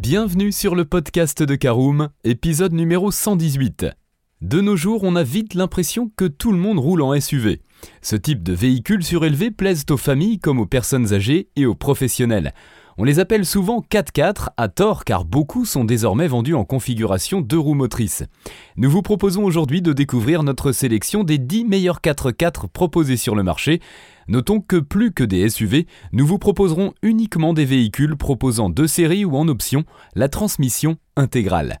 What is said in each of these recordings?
Bienvenue sur le podcast de Caroom, épisode numéro 118. De nos jours, on a vite l'impression que tout le monde roule en SUV. Ce type de véhicule surélevé plaise aux familles comme aux personnes âgées et aux professionnels. On les appelle souvent 4x4 à tort car beaucoup sont désormais vendus en configuration deux roues motrices. Nous vous proposons aujourd'hui de découvrir notre sélection des 10 meilleurs 4x4 proposés sur le marché. Notons que plus que des SUV, nous vous proposerons uniquement des véhicules proposant deux séries ou en option la transmission intégrale.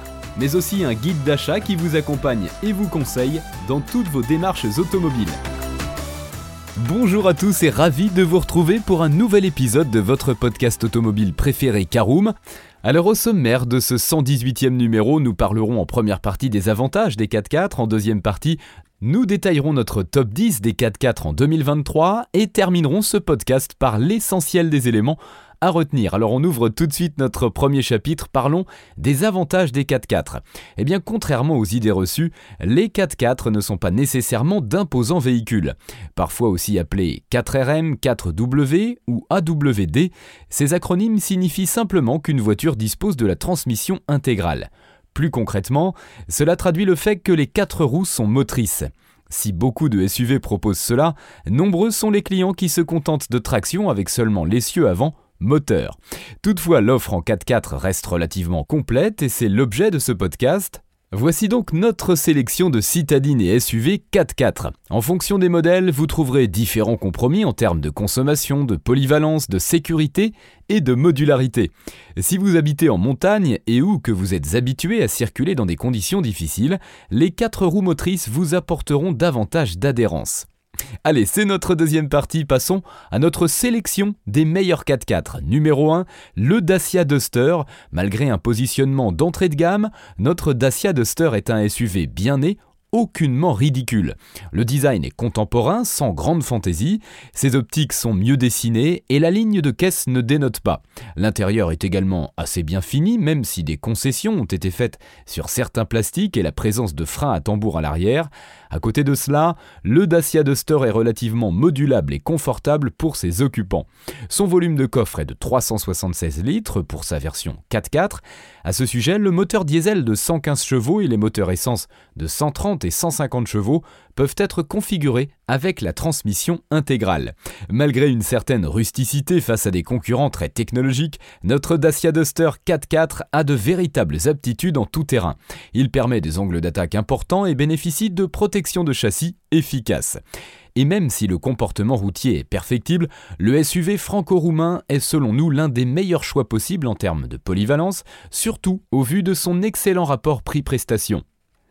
mais aussi un guide d'achat qui vous accompagne et vous conseille dans toutes vos démarches automobiles. Bonjour à tous et ravi de vous retrouver pour un nouvel épisode de votre podcast automobile préféré Caroom. Alors au sommaire de ce 118e numéro, nous parlerons en première partie des avantages des 4x4, en deuxième partie nous détaillerons notre top 10 des 4x4 en 2023 et terminerons ce podcast par l'essentiel des éléments à retenir. Alors on ouvre tout de suite notre premier chapitre, parlons des avantages des 4x4. Eh bien contrairement aux idées reçues, les 4x4 ne sont pas nécessairement d'imposants véhicules. Parfois aussi appelés 4RM, 4W ou AWD, ces acronymes signifient simplement qu'une voiture dispose de la transmission intégrale. Plus concrètement, cela traduit le fait que les quatre roues sont motrices. Si beaucoup de SUV proposent cela, nombreux sont les clients qui se contentent de traction avec seulement l'essieu avant moteur. Toutefois, l'offre en 4x4 reste relativement complète et c'est l'objet de ce podcast. Voici donc notre sélection de citadines et SUV 4x4. En fonction des modèles, vous trouverez différents compromis en termes de consommation, de polyvalence, de sécurité et de modularité. Si vous habitez en montagne et ou que vous êtes habitué à circuler dans des conditions difficiles, les 4 roues motrices vous apporteront davantage d'adhérence. Allez, c'est notre deuxième partie, passons à notre sélection des meilleurs 4x4. Numéro 1, le Dacia Duster. Malgré un positionnement d'entrée de gamme, notre Dacia Duster est un SUV bien né, aucunement ridicule. Le design est contemporain, sans grande fantaisie, ses optiques sont mieux dessinées et la ligne de caisse ne dénote pas. L'intérieur est également assez bien fini, même si des concessions ont été faites sur certains plastiques et la présence de freins à tambour à l'arrière. À côté de cela, le Dacia Duster est relativement modulable et confortable pour ses occupants. Son volume de coffre est de 376 litres pour sa version 4x4. À ce sujet, le moteur diesel de 115 chevaux et les moteurs essence de 130 et 150 chevaux peuvent être configurés avec la transmission intégrale. Malgré une certaine rusticité face à des concurrents très technologiques, notre Dacia Duster 4x4 a de véritables aptitudes en tout terrain. Il permet des angles d'attaque importants et bénéficie de protection de châssis efficaces. Et même si le comportement routier est perfectible, le SUV franco-roumain est selon nous l'un des meilleurs choix possibles en termes de polyvalence, surtout au vu de son excellent rapport prix-prestation.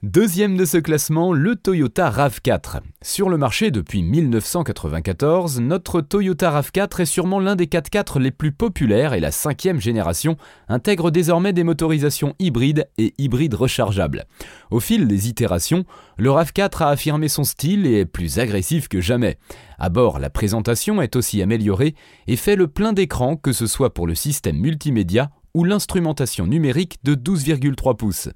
Deuxième de ce classement, le Toyota RAV4. Sur le marché depuis 1994, notre Toyota RAV4 est sûrement l'un des 4x4 les plus populaires et la cinquième génération intègre désormais des motorisations hybrides et hybrides rechargeables. Au fil des itérations, le RAV4 a affirmé son style et est plus agressif que jamais. À bord, la présentation est aussi améliorée et fait le plein d'écran que ce soit pour le système multimédia ou l'instrumentation numérique de 12,3 pouces.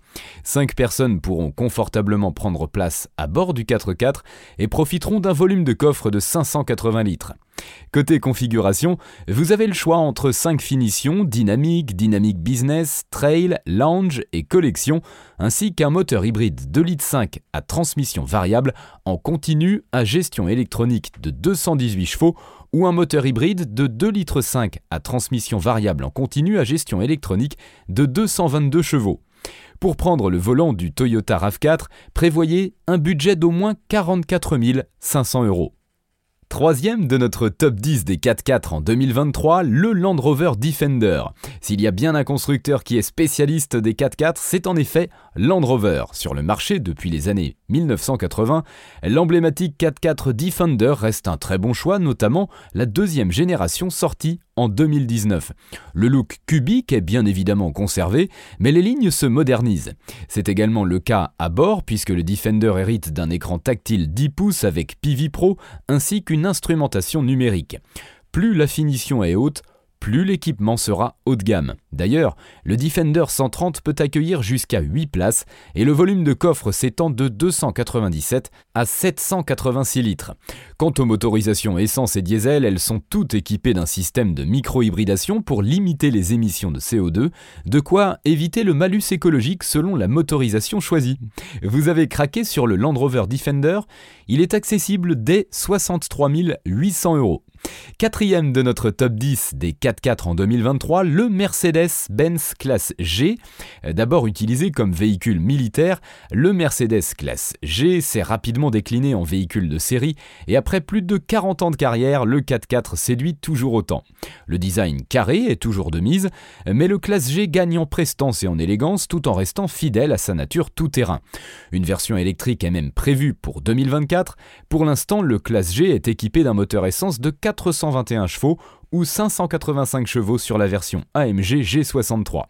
5 personnes pourront confortablement prendre place à bord du 4x4 et profiteront d'un volume de coffre de 580 litres. Côté configuration, vous avez le choix entre 5 finitions dynamique, dynamique business, trail, lounge et collection, ainsi qu'un moteur hybride 2,5 litres à transmission variable en continu à gestion électronique de 218 chevaux ou un moteur hybride de 2,5 litres à transmission variable en continu à gestion électronique de 222 chevaux. Pour prendre le volant du Toyota RAV4, prévoyez un budget d'au moins 44 500 euros. Troisième de notre top 10 des 4x4 en 2023, le Land Rover Defender. S'il y a bien un constructeur qui est spécialiste des 4x4, c'est en effet Land Rover. Sur le marché depuis les années 1980, l'emblématique 4x4 Defender reste un très bon choix, notamment la deuxième génération sortie en 2019. Le look cubique est bien évidemment conservé, mais les lignes se modernisent. C'est également le cas à bord puisque le Defender hérite d'un écran tactile 10 pouces avec PV Pro ainsi qu'une instrumentation numérique. Plus la finition est haute, plus l'équipement sera haut de gamme. D'ailleurs, le Defender 130 peut accueillir jusqu'à 8 places et le volume de coffre s'étend de 297 à 786 litres. Quant aux motorisations essence et diesel, elles sont toutes équipées d'un système de micro-hybridation pour limiter les émissions de CO2, de quoi éviter le malus écologique selon la motorisation choisie. Vous avez craqué sur le Land Rover Defender, il est accessible dès 63 800 euros. Quatrième de notre top 10 des 4x4 en 2023, le Mercedes-Benz classe G. D'abord utilisé comme véhicule militaire, le Mercedes classe G s'est rapidement décliné en véhicule de série et après plus de 40 ans de carrière, le 4x4 séduit toujours autant. Le design carré est toujours de mise, mais le classe G gagne en prestance et en élégance tout en restant fidèle à sa nature tout-terrain. Une version électrique est même prévue pour 2024. Pour l'instant, le classe G est équipé d'un moteur essence de 4 421 chevaux ou 585 chevaux sur la version AMG G63.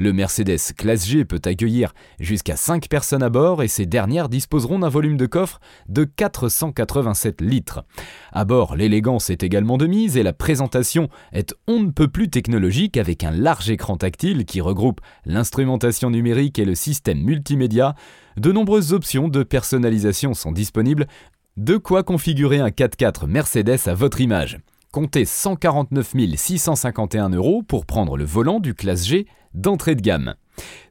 Le Mercedes Classe G peut accueillir jusqu'à 5 personnes à bord et ces dernières disposeront d'un volume de coffre de 487 litres. À bord, l'élégance est également de mise et la présentation est on ne peut plus technologique avec un large écran tactile qui regroupe l'instrumentation numérique et le système multimédia. De nombreuses options de personnalisation sont disponibles de quoi configurer un 4x4 Mercedes à votre image. Comptez 149 651 euros pour prendre le volant du classe G d'entrée de gamme.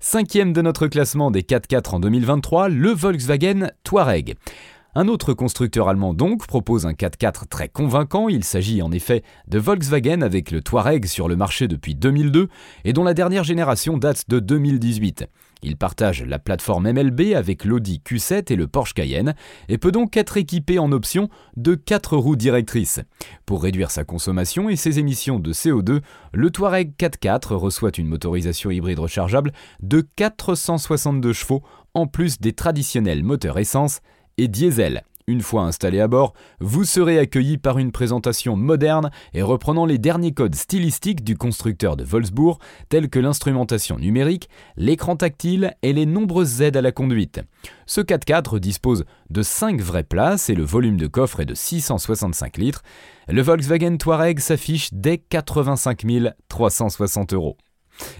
Cinquième de notre classement des 4x4 en 2023, le Volkswagen Touareg. Un autre constructeur allemand donc propose un 4x4 très convaincant, il s'agit en effet de Volkswagen avec le Touareg sur le marché depuis 2002 et dont la dernière génération date de 2018. Il partage la plateforme MLB avec l'Audi Q7 et le Porsche Cayenne et peut donc être équipé en option de 4 roues directrices. Pour réduire sa consommation et ses émissions de CO2, le Touareg 4x4 reçoit une motorisation hybride rechargeable de 462 chevaux en plus des traditionnels moteurs essence et diesel. Une fois installé à bord, vous serez accueilli par une présentation moderne et reprenant les derniers codes stylistiques du constructeur de Wolfsburg, tels que l'instrumentation numérique, l'écran tactile et les nombreuses aides à la conduite. Ce 4x4 dispose de 5 vraies places et le volume de coffre est de 665 litres. Le Volkswagen Touareg s'affiche dès 85 360 euros.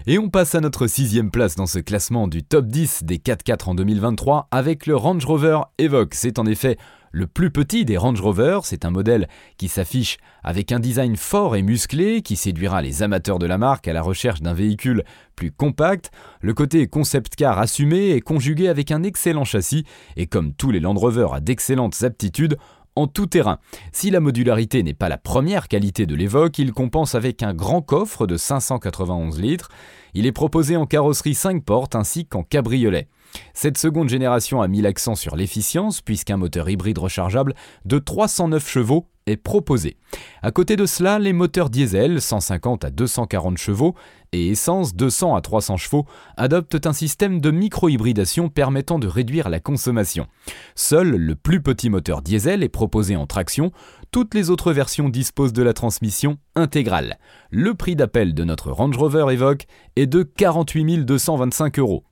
Et on passe à notre sixième place dans ce classement du top 10 des 4x4 en 2023 avec le Range Rover Evoque. C'est en effet le plus petit des Range Rover, c'est un modèle qui s'affiche avec un design fort et musclé qui séduira les amateurs de la marque à la recherche d'un véhicule plus compact. Le côté concept car assumé est conjugué avec un excellent châssis et comme tous les Land Rover a d'excellentes aptitudes, en tout terrain. Si la modularité n'est pas la première qualité de l'Evoque, il compense avec un grand coffre de 591 litres. Il est proposé en carrosserie 5 portes ainsi qu'en cabriolet. Cette seconde génération a mis l'accent sur l'efficience puisqu'un moteur hybride rechargeable de 309 chevaux est proposé. À côté de cela, les moteurs diesel 150 à 240 chevaux et essence 200 à 300 chevaux adoptent un système de micro-hybridation permettant de réduire la consommation. Seul le plus petit moteur diesel est proposé en traction, toutes les autres versions disposent de la transmission intégrale. Le prix d'appel de notre Range Rover Evoque est de 48 225 euros.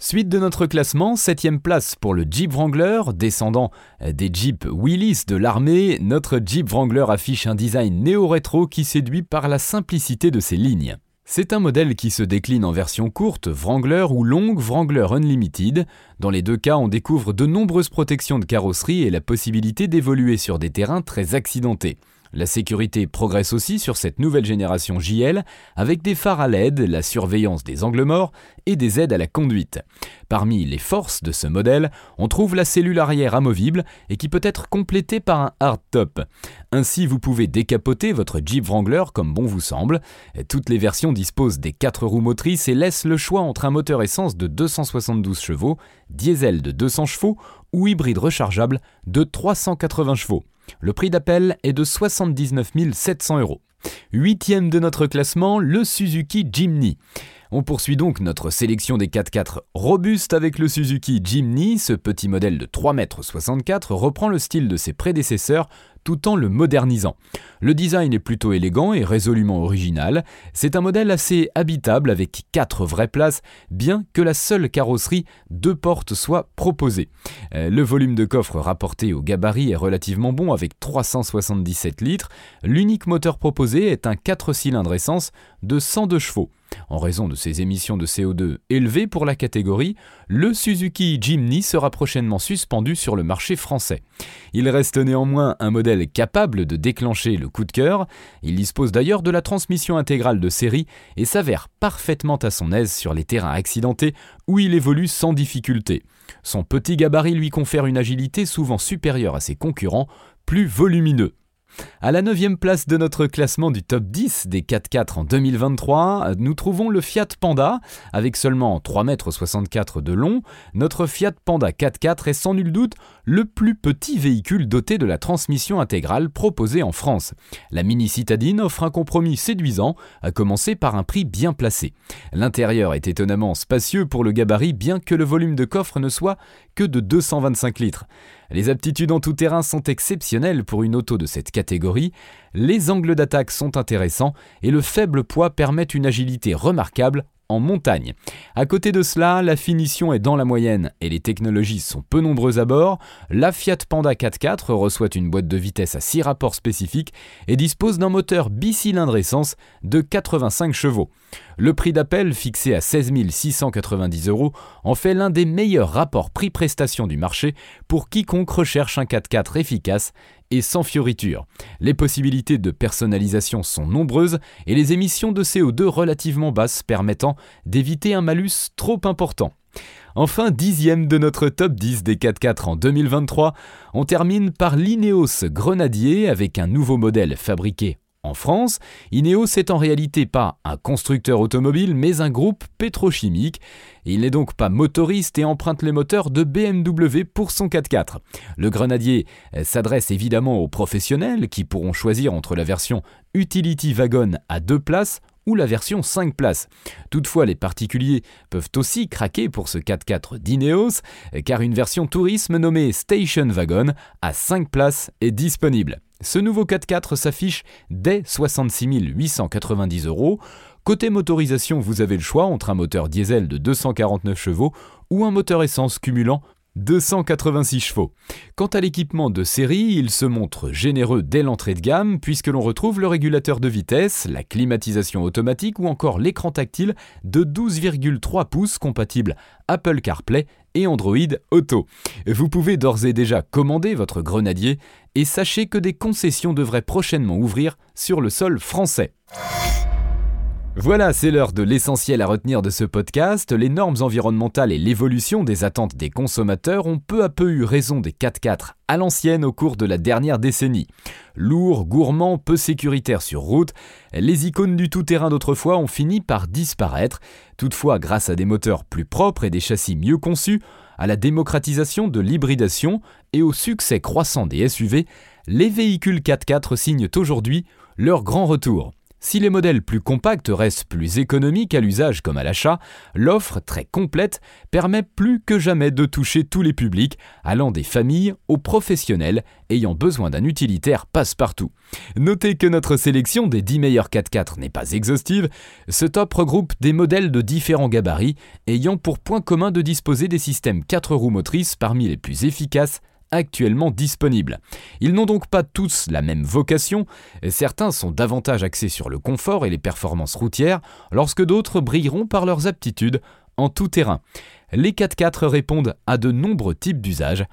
Suite de notre classement, 7ème place pour le Jeep Wrangler, descendant des Jeep Willys de l'armée, notre Jeep Wrangler affiche un design néo-rétro qui séduit par la simplicité de ses lignes. C'est un modèle qui se décline en version courte, Wrangler ou longue Wrangler Unlimited. Dans les deux cas, on découvre de nombreuses protections de carrosserie et la possibilité d'évoluer sur des terrains très accidentés. La sécurité progresse aussi sur cette nouvelle génération JL avec des phares à LED, la surveillance des angles morts et des aides à la conduite. Parmi les forces de ce modèle, on trouve la cellule arrière amovible et qui peut être complétée par un hardtop. Ainsi, vous pouvez décapoter votre Jeep Wrangler comme bon vous semble. Toutes les versions disposent des 4 roues motrices et laissent le choix entre un moteur essence de 272 chevaux, diesel de 200 chevaux ou hybride rechargeable de 380 chevaux. Le prix d'appel est de 79 700 euros. Huitième de notre classement, le Suzuki Jimny. On poursuit donc notre sélection des 4x4 robustes avec le Suzuki Jimny. Ce petit modèle de 3,64 m reprend le style de ses prédécesseurs tout en le modernisant. Le design est plutôt élégant et résolument original. C'est un modèle assez habitable avec 4 vraies places, bien que la seule carrosserie deux portes soit proposée. Euh, le volume de coffre rapporté au gabarit est relativement bon avec 377 litres. L'unique moteur proposé est un 4 cylindres essence de 102 chevaux. En raison de ses émissions de CO2 élevées pour la catégorie, le Suzuki Jimny sera prochainement suspendu sur le marché français. Il reste néanmoins un modèle capable de déclencher le coup de cœur. Il dispose d'ailleurs de la transmission intégrale de série et s'avère parfaitement à son aise sur les terrains accidentés où il évolue sans difficulté. Son petit gabarit lui confère une agilité souvent supérieure à ses concurrents, plus volumineux. À la 9 place de notre classement du top 10 des 4x4 en 2023, nous trouvons le Fiat Panda. Avec seulement 3,64 m de long, notre Fiat Panda 4x4 est sans nul doute le plus petit véhicule doté de la transmission intégrale proposée en France. La mini citadine offre un compromis séduisant, à commencer par un prix bien placé. L'intérieur est étonnamment spacieux pour le gabarit, bien que le volume de coffre ne soit que de 225 litres. Les aptitudes en tout terrain sont exceptionnelles pour une auto de cette catégorie, les angles d'attaque sont intéressants et le faible poids permet une agilité remarquable en montagne. À côté de cela, la finition est dans la moyenne et les technologies sont peu nombreuses à bord. La Fiat Panda 4x4 reçoit une boîte de vitesse à 6 rapports spécifiques et dispose d'un moteur bicylindre essence de 85 chevaux. Le prix d'appel, fixé à 16 690 euros, en fait l'un des meilleurs rapports prix-prestation du marché pour quiconque recherche un 4x4 efficace et sans fioriture. Les possibilités de personnalisation sont nombreuses et les émissions de CO2 relativement basses permettant d'éviter un malus trop important. Enfin, dixième de notre top 10 des 4x4 en 2023, on termine par l'Ineos Grenadier avec un nouveau modèle fabriqué en France, Ineos est en réalité pas un constructeur automobile, mais un groupe pétrochimique. Il n'est donc pas motoriste et emprunte les moteurs de BMW pour son 4x4. Le Grenadier s'adresse évidemment aux professionnels qui pourront choisir entre la version Utility Wagon à deux places ou la version 5 places. Toutefois, les particuliers peuvent aussi craquer pour ce 4x4 d'Ineos, car une version tourisme nommée Station Wagon à 5 places est disponible. Ce nouveau 4x4 s'affiche dès 66 890 euros. Côté motorisation, vous avez le choix entre un moteur diesel de 249 chevaux ou un moteur essence cumulant 286 chevaux. Quant à l'équipement de série, il se montre généreux dès l'entrée de gamme puisque l'on retrouve le régulateur de vitesse, la climatisation automatique ou encore l'écran tactile de 12,3 pouces compatible Apple CarPlay et Android Auto. Vous pouvez d'ores et déjà commander votre grenadier et sachez que des concessions devraient prochainement ouvrir sur le sol français. Voilà, c'est l'heure de l'essentiel à retenir de ce podcast. Les normes environnementales et l'évolution des attentes des consommateurs ont peu à peu eu raison des 4x4 à l'ancienne au cours de la dernière décennie. Lourds, gourmands, peu sécuritaires sur route, les icônes du tout-terrain d'autrefois ont fini par disparaître. Toutefois, grâce à des moteurs plus propres et des châssis mieux conçus, à la démocratisation de l'hybridation et au succès croissant des SUV, les véhicules 4x4 signent aujourd'hui leur grand retour. Si les modèles plus compacts restent plus économiques à l'usage comme à l'achat, l'offre très complète permet plus que jamais de toucher tous les publics, allant des familles aux professionnels ayant besoin d'un utilitaire passe-partout. Notez que notre sélection des 10 meilleurs 4x4 n'est pas exhaustive, ce top regroupe des modèles de différents gabarits ayant pour point commun de disposer des systèmes 4 roues motrices parmi les plus efficaces actuellement disponibles. Ils n'ont donc pas tous la même vocation, certains sont davantage axés sur le confort et les performances routières, lorsque d'autres brilleront par leurs aptitudes en tout terrain. Les 4x4 répondent à de nombreux types d'usages,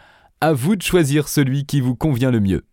à vous de choisir celui qui vous convient le mieux.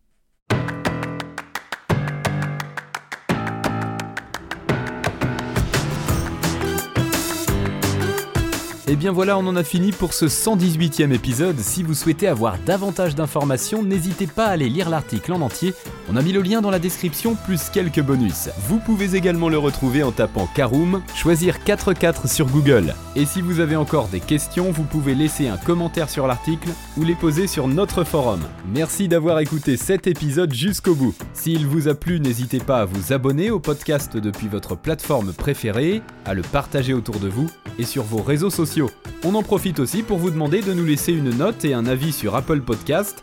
Et bien voilà, on en a fini pour ce 118e épisode. Si vous souhaitez avoir davantage d'informations, n'hésitez pas à aller lire l'article en entier. On a mis le lien dans la description plus quelques bonus. Vous pouvez également le retrouver en tapant Karoom, choisir 4-4 sur Google. Et si vous avez encore des questions, vous pouvez laisser un commentaire sur l'article ou les poser sur notre forum. Merci d'avoir écouté cet épisode jusqu'au bout. S'il vous a plu, n'hésitez pas à vous abonner au podcast depuis votre plateforme préférée, à le partager autour de vous et sur vos réseaux sociaux. On en profite aussi pour vous demander de nous laisser une note et un avis sur Apple Podcast.